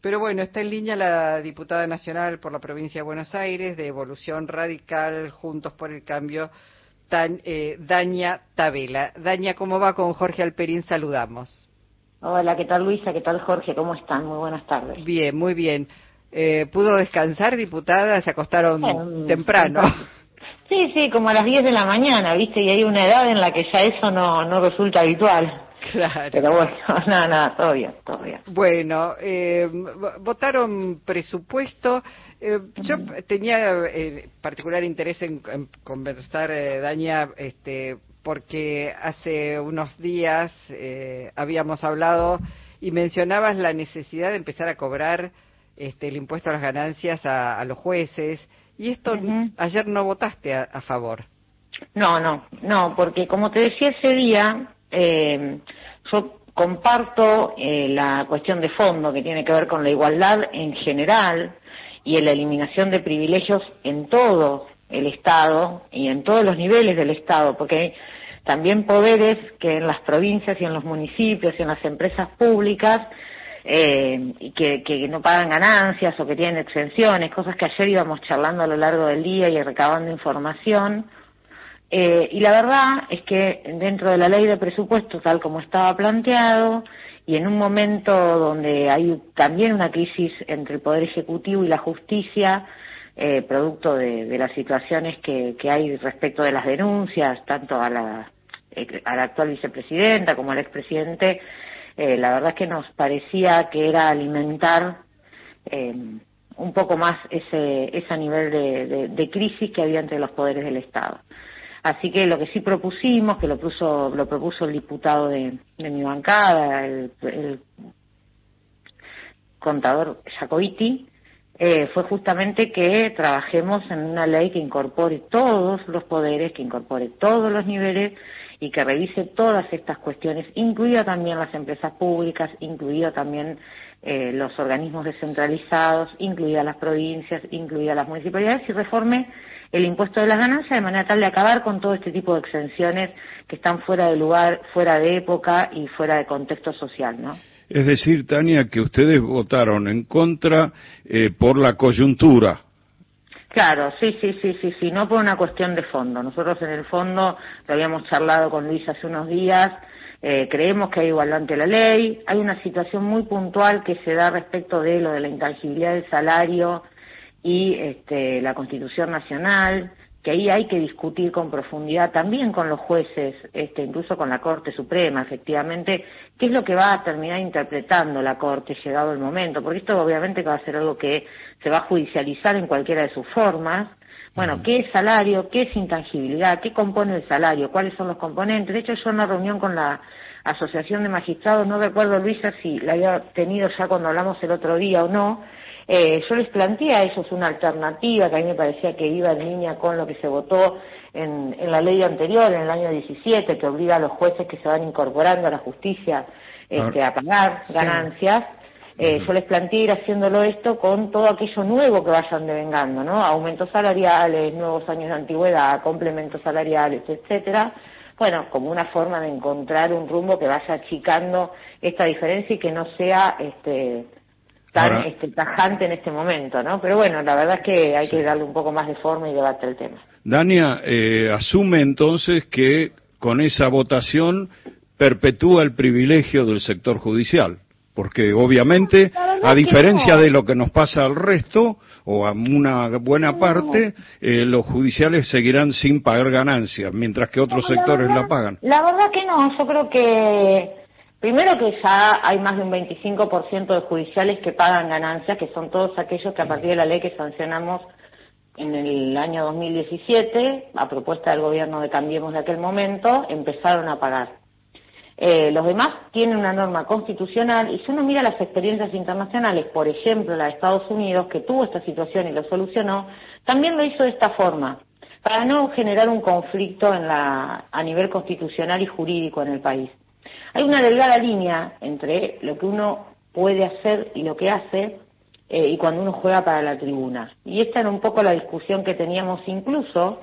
Pero bueno, está en línea la diputada nacional por la provincia de Buenos Aires de Evolución Radical, Juntos por el Cambio, tan, eh, Daña Tabela. Daña, ¿cómo va con Jorge Alperín? Saludamos. Hola, ¿qué tal Luisa? ¿Qué tal Jorge? ¿Cómo están? Muy buenas tardes. Bien, muy bien. Eh, ¿Pudo descansar, diputada? Se acostaron temprano. Sí, sí, como a las 10 de la mañana, ¿viste? Y hay una edad en la que ya eso no, no resulta habitual. Claro. Pero bueno, nada, nada, todo bien, todo bien. Bueno, eh, votaron presupuesto. Eh, yo tenía eh, particular interés en, conversar, eh, Daña, este, porque hace unos días eh, habíamos hablado y mencionabas la necesidad de empezar a cobrar este, el impuesto a las ganancias a, a los jueces. Y esto ayer no votaste a, a favor. No, no, no, porque como te decía ese día, eh, yo comparto eh, la cuestión de fondo que tiene que ver con la igualdad en general y en la eliminación de privilegios en todo el Estado y en todos los niveles del Estado, porque hay también poderes que en las provincias y en los municipios y en las empresas públicas eh, que, que no pagan ganancias o que tienen exenciones, cosas que ayer íbamos charlando a lo largo del día y recabando información, eh, y la verdad es que dentro de la ley de presupuesto, tal como estaba planteado, y en un momento donde hay también una crisis entre el Poder Ejecutivo y la justicia, eh, producto de, las situaciones que, hay respecto de las denuncias, tanto a la, eh, a la actual vicepresidenta como al expresidente, la verdad es que nos parecía que era alimentar un poco más ese, ese nivel de, de crisis que había entre los poderes del Estado. Así que lo que sí propusimos, que lo, puso, lo propuso el diputado de, mi bancada, el, contador Jacobiti, eh, fue justamente que trabajemos en una ley que incorpore todos los poderes, que incorpore todos los niveles y que revise todas estas cuestiones, incluida también las empresas públicas, incluida también eh, los organismos descentralizados, incluidas las provincias, incluidas las municipalidades y reforme el impuesto de las ganancias de manera tal de acabar con todo este tipo de exenciones que están fuera de lugar, fuera de época y fuera de contexto social, ¿no? Es decir, Tania, que ustedes votaron en contra eh, por la coyuntura. Claro, sí, sí, sí, sí, sí, no por una cuestión de fondo. Nosotros en el fondo, lo habíamos charlado con Luis hace unos días, eh, creemos que hay igualdad ante la ley, hay una situación muy puntual que se da respecto de lo de la intangibilidad del salario, y este, la Constitución Nacional, que ahí hay que discutir con profundidad también con los jueces, este, incluso con la Corte Suprema, efectivamente, qué es lo que va a terminar interpretando la Corte llegado el momento, porque esto obviamente va a ser algo que se va a judicializar en cualquiera de sus formas. Bueno, ¿qué es salario? ¿Qué es intangibilidad? ¿Qué compone el salario? ¿Cuáles son los componentes? De hecho, yo en una reunión con la Asociación de Magistrados, no recuerdo, Luisa, si la había tenido ya cuando hablamos el otro día o no, eh, yo les planteé a ellos una alternativa que a mí me parecía que iba en línea con lo que se votó en, la ley anterior, en el año 17, que obliga a los jueces que se van incorporando a la justicia este, a pagar ganancias. Eh, yo les planteé ir haciéndolo esto con todo aquello nuevo que vayan devengando, ¿no? Aumentos salariales, nuevos años de antigüedad, complementos salariales, etcétera. Bueno, como una forma de encontrar un rumbo que vaya achicando esta diferencia y que no sea este, tan este, tajante en este momento, ¿no? Pero bueno, la verdad es que hay que darle un poco más de forma y debate al tema. Dania, eh, asume entonces que con esa votación perpetúa el privilegio del sector judicial, porque obviamente, a diferencia de lo que nos pasa al resto, o a una buena parte, eh, los judiciales seguirán sin pagar ganancias, mientras que otros sectores la pagan. La verdad que no, yo creo que Primero que ya hay más de un 25% de judiciales que pagan ganancias, que son todos aquellos que a partir de la ley que sancionamos en el año 2017, a propuesta del gobierno de Cambiemos de aquel momento, empezaron a pagar. Eh, los demás tienen una norma constitucional y si uno mira las experiencias internacionales, por ejemplo la de Estados Unidos, que tuvo esta situación y lo solucionó, también lo hizo de esta forma, para no generar un conflicto en la, a nivel constitucional y jurídico en el país. Hay una delgada línea entre lo que uno puede hacer y lo que hace eh, y cuando uno juega para la tribuna. Y esta era un poco la discusión que teníamos incluso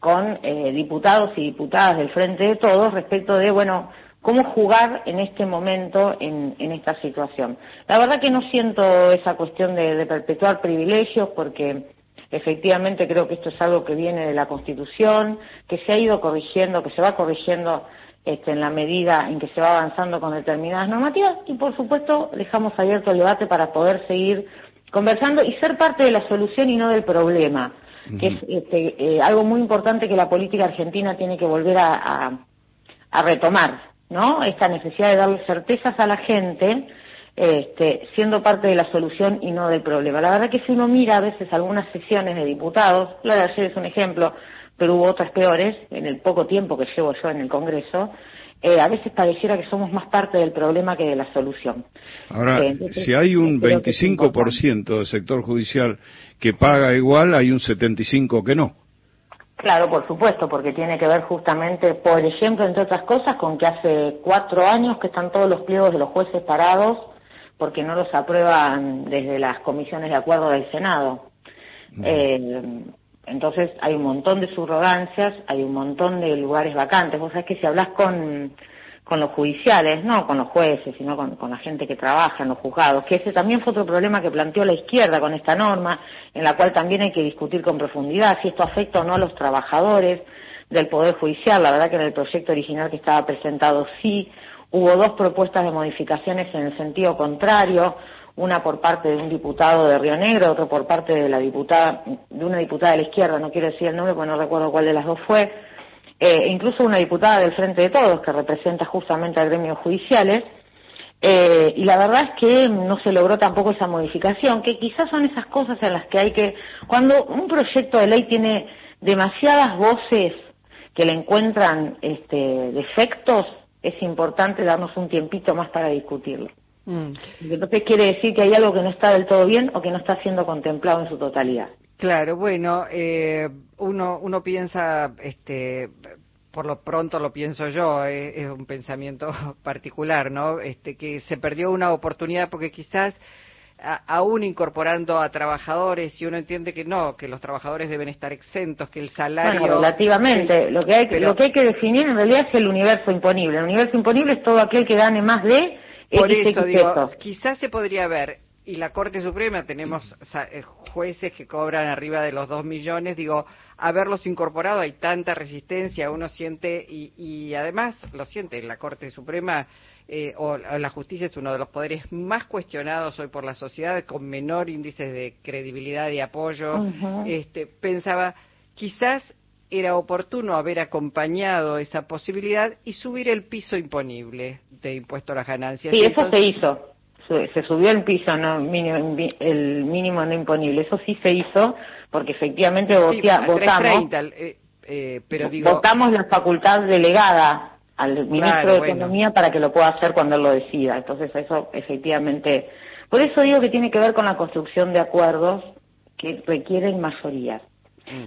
con eh, diputados y diputadas del Frente de Todos respecto de, bueno, cómo jugar en este momento en, esta situación. La verdad que no siento esa cuestión de, perpetuar privilegios porque efectivamente creo que esto es algo que viene de la Constitución, que se ha ido corrigiendo, que se va corrigiendo este, en la medida en que se va avanzando con determinadas normativas y por supuesto dejamos abierto el debate para poder seguir conversando y ser parte de la solución y no del problema, que es este, eh, algo muy importante que la política argentina tiene que volver a retomar. ¿no? Esta necesidad de darle certezas a la gente, este, siendo parte de la solución y no del problema. La verdad que si uno mira a veces algunas sesiones de diputados, la de ayer es un ejemplo, pero hubo otras peores en el poco tiempo que llevo yo en el Congreso, eh, a veces pareciera que somos más parte del problema que de la solución. Ahora, eh, si hay un 25% del sector judicial que paga igual, hay un 75% que no. Claro, por supuesto, porque tiene que ver justamente, por ejemplo, entre otras cosas, con que hace cuatro años que están todos los pliegos de los jueces parados porque no los aprueban desde las comisiones de acuerdo del Senado. Eh, entonces hay un montón de subrogancias, hay un montón de lugares vacantes. Vos sabés que si hablas con con los judiciales, no con los jueces, sino con, la gente que trabaja en los juzgados, que ese también fue otro problema que planteó la izquierda con esta norma, en la cual también hay que discutir con profundidad si esto afecta o no a los trabajadores del Poder Judicial. La verdad que en el proyecto original que estaba presentado sí, hubo dos propuestas de modificaciones en el sentido contrario, una por parte de un diputado de Río Negro, otro por parte de la diputada, de una diputada de la izquierda, no quiero decir el nombre porque no recuerdo cuál de las dos fue, eh, incluso una diputada del Frente de Todos, que representa justamente a gremios judiciales, eh, y la verdad es que no se logró tampoco esa modificación, que quizás son esas cosas en las que hay que, cuando un proyecto de ley tiene demasiadas voces que le encuentran este, defectos, es importante darnos un tiempito más para discutirlo. Mm. Entonces quiere decir que hay algo que no está del todo bien o que no está siendo contemplado en su totalidad. Claro, bueno, eh, uno, uno piensa, este, por lo pronto lo pienso yo, eh, es un pensamiento particular, ¿no? Este, que se perdió una oportunidad porque quizás aún incorporando a trabajadores y uno entiende que no, que los trabajadores deben estar exentos, que el salario bueno, relativamente, lo que hay lo que hay que definir en realidad es el universo imponible. El universo imponible es todo aquel que gane más de por eso digo, quizás se podría ver y la Corte Suprema tenemos eh, jueces que cobran arriba de los dos millones, digo, haberlos incorporado hay tanta resistencia, uno siente, y, además lo siente, la Corte Suprema eh, o, la justicia es uno de los poderes más cuestionados hoy por la sociedad, con menor índice de credibilidad y apoyo. este, pensaba, quizás era oportuno haber acompañado esa posibilidad y subir el piso imponible de impuesto a las ganancias. Sí, eso se hizo. Se subió el piso no mínimo, el mínimo no imponible. Eso sí se hizo porque efectivamente votamos. eh, eh, pero digo... votamos la facultad delegada al ministro de economía para que lo pueda hacer cuando él lo decida. Entonces eso efectivamente por eso digo que tiene que ver con la construcción de acuerdos que requieren mayorías.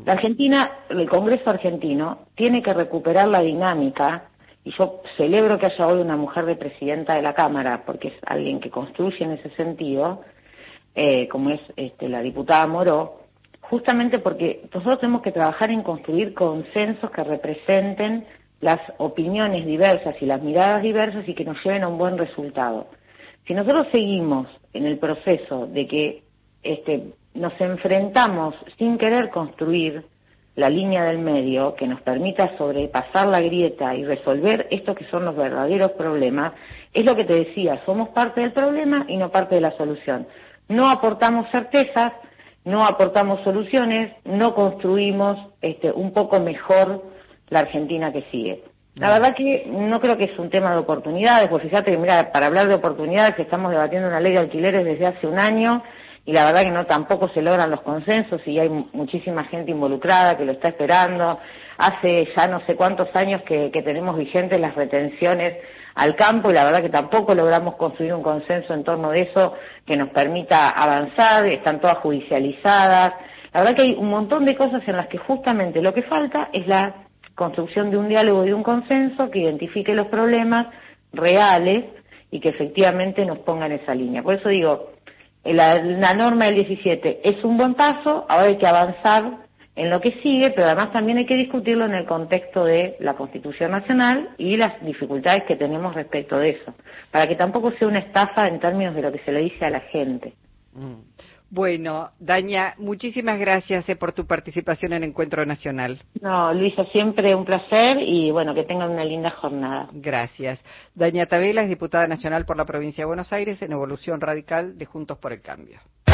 La Argentina el Congreso argentino tiene que recuperar la dinámica y yo celebro que haya hoy una mujer de presidenta de la Cámara, porque es alguien que construye en ese sentido, eh, como es este, la diputada Moró, justamente porque nosotros tenemos que trabajar en construir consensos que representen las opiniones diversas y las miradas diversas y que nos lleven a un buen resultado. Si nosotros seguimos en el proceso de que este, nos enfrentamos sin querer construir la línea del medio que nos permita sobrepasar la grieta y resolver estos que son los verdaderos problemas, es lo que te decía, somos parte del problema y no parte de la solución. No aportamos certezas, no aportamos soluciones, no construimos este, un poco mejor la Argentina que sigue. La verdad que no creo que es un tema de oportunidades, porque fíjate que, mira, para hablar de oportunidades estamos debatiendo una ley de alquileres desde hace un año y la verdad que no tampoco se logran los consensos y hay muchísima gente involucrada que lo está esperando. Hace ya no sé cuántos años que, tenemos vigentes las retenciones al campo y la verdad que tampoco logramos construir un consenso en torno de eso que nos permita avanzar, están todas judicializadas. La verdad que hay un montón de cosas en las que justamente lo que falta es la construcción de un diálogo y de un consenso que identifique los problemas reales y que efectivamente nos ponga en esa línea. Por eso digo, la, norma del 17 es un buen paso, ahora hay que avanzar en lo que sigue, pero además también hay que discutirlo en el contexto de la Constitución Nacional y las dificultades que tenemos respecto de eso, para que tampoco sea una estafa en términos de lo que se le dice a la gente. Mm. Bueno, Daña, muchísimas gracias eh, por tu participación en Encuentro Nacional. No, Luisa, siempre un placer y bueno, que tengan una linda jornada. Gracias. Daña Tabela es diputada nacional por la provincia de Buenos Aires en Evolución Radical de Juntos por el Cambio.